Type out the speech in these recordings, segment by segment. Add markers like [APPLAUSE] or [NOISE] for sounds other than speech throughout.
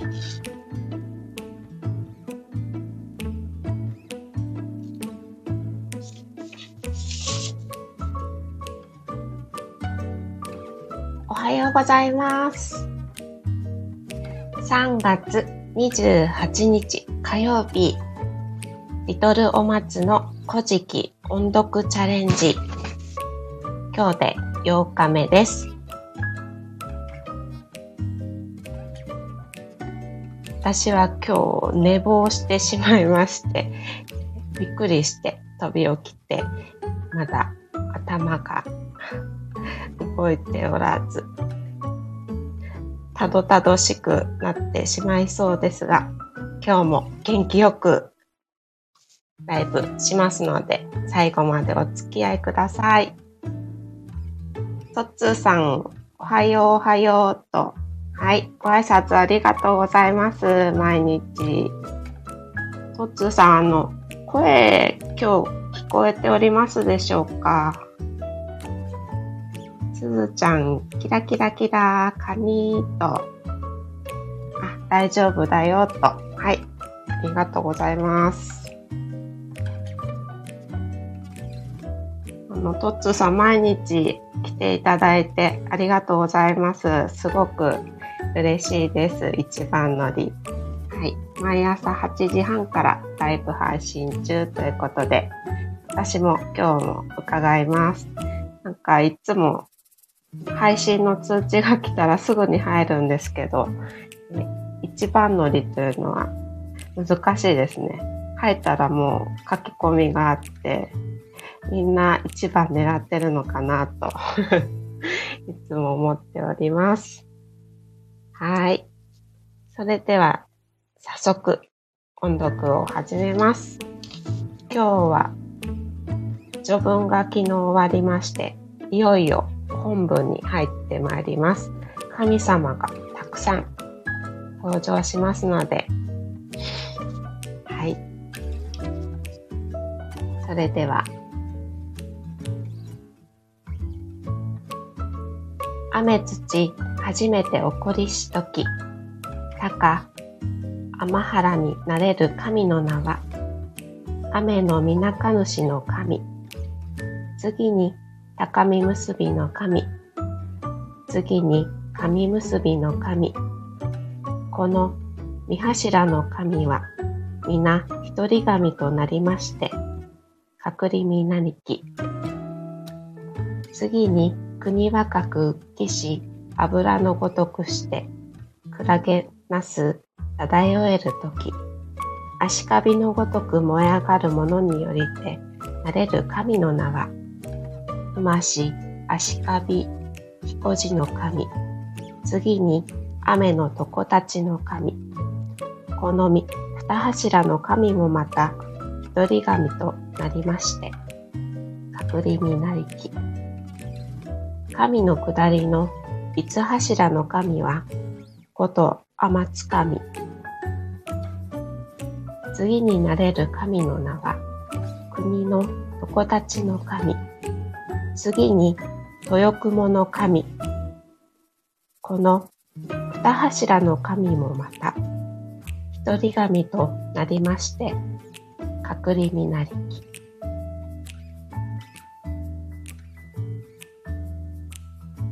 おはようございます。3月28日火曜日、リトルお松の古事記音読チャレンジ。今日で8日目です。私は今日寝坊してしまいまして、びっくりして飛び起きて、まだ頭が動いておらず、たどたどしくなってしまいそうですが、今日も元気よくライブしますので、最後までお付き合いください。とっつーさん、おはようおはようと。はい、ご挨拶ありがとうございます。毎日。とっつーさん、あの、声、今日聞こえておりますでしょうか？すずちゃん、キラキラキラ、カニーと。あ、大丈夫だよ、と。はい。ありがとうございます。あの、トッツーさん、毎日来ていただいてありがとうございます。すごく嬉しいです。一番乗り。はい。毎朝8時半からライブ配信中ということで、私も今日も伺います。なんかいつも配信の通知が来たらすぐに入るんですけど、一番乗りというのは難しいですね。入ったらもう書き込みがあって、みんな一番狙ってるのかなと [LAUGHS] いつも思っております。はい。それでは早速音読を始めます。今日は序文が昨日終わりまして、いよいよ本文に入ってまいります。神様がたくさん登場しますので、はい。それでは、雨土初めて起こりしとき、たか、天原になれる神の名は、雨のみなか主の神、次に高み結びの神、次に神結びの神、この三柱の神は皆一人神となりまして、隔離みなりき。次に国若く浮きし油のごとくして、クラゲなす。漂えるとき、足かびのごとく燃え上がるものによりて、なれる神の名は、うまし、足かび、彦路の神、次に雨の床たちの神、このみ二柱の神もまた一人神となりまして、隔離になりき。神の下りの五柱の神は、こと天津神。次になれる神の名は、国の床たちの神。次に豊雲の神。この二柱の神もまた、一人神となりまして、隔離になりき。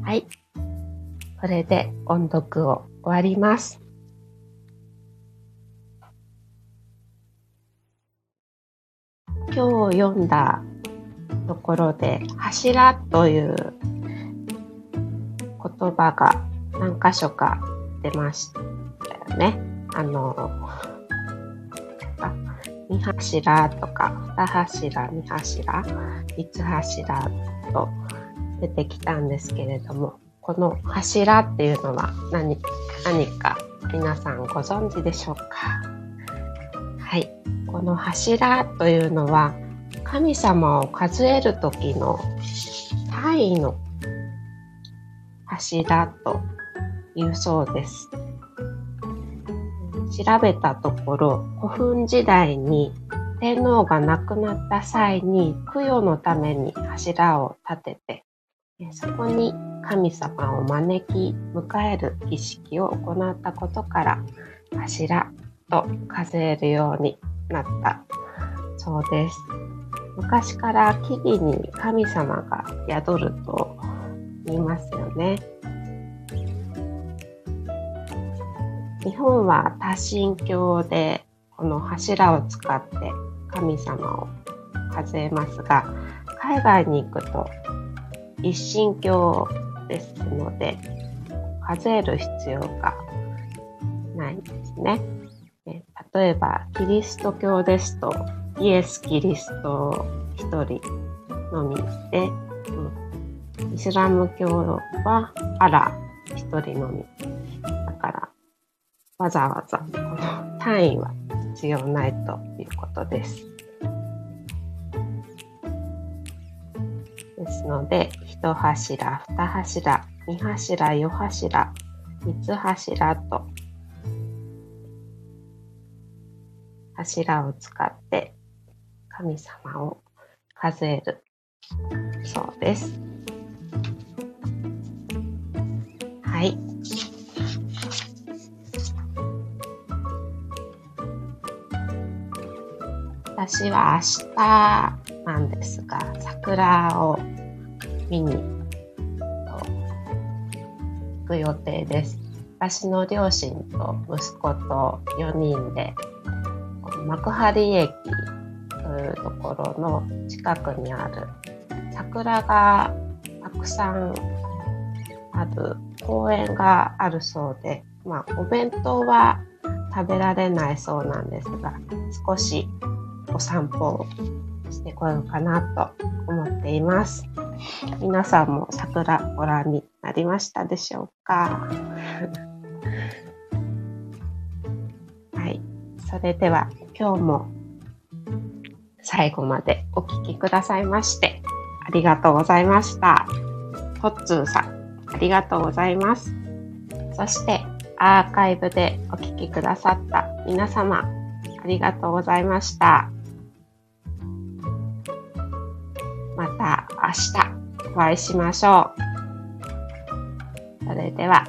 はい。これで音読を終わります。今日読んだところで、柱という言葉が何箇所か出ましたよね。あの、あ二柱とか、二柱、二柱、三柱と出てきたんですけれども、この柱っていうのは何何か皆さんご存知でしょうか？はい。この柱というのは、神様を数える時の単位の柱というそうです。調べたところ、古墳時代に天皇が亡くなった際に供養のために柱を立てて、そこに神様を招き迎える儀式を行ったことから柱と数えるようになったそうです。昔から木々に神様が宿ると言いますよね。日本は多神教でこの柱を使って神様を数えますが海外に行くと一神教ですので数える必要がないんですね。例えばキリスト教ですとイエス・キリスト1人のみで、うん、イスラム教はアラ1人のみ。だから、わざわざこの単位は必要ないということです。ですので、一柱、二柱、二柱、四柱、三つ柱と柱を使って神様を数えるそうです。はい。私は明日なんですが、桜を見に行く予定です。私の両親と息子と4人で幕張駅というところの近くにある桜がたくさんある公園があるそうで、まあ、お弁当は食べられないそうなんですが少しお散歩してこようかなと思っています皆さんも桜ご覧になりましたでしょうか？はいそれでは今日も最後までお聴きくださいまして、ありがとうございました。トッツーさん、ありがとうございます。そして、アーカイブでお聴きくださった皆様、ありがとうございました。また明日お会いしましょう。それでは、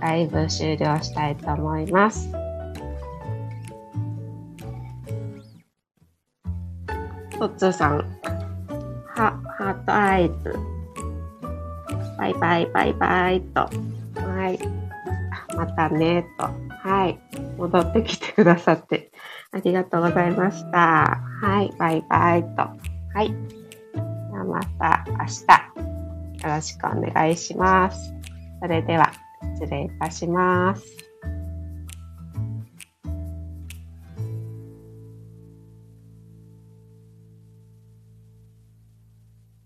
ライブ終了したいと思います。トッツーさん、は、ハートアイズ。バイバイバイバイと。はい。またね、と。はい。戻ってきてくださって、ありがとうございました。はい。バイバイと。はい。また明日、よろしくお願いします。それでは、失礼いたします。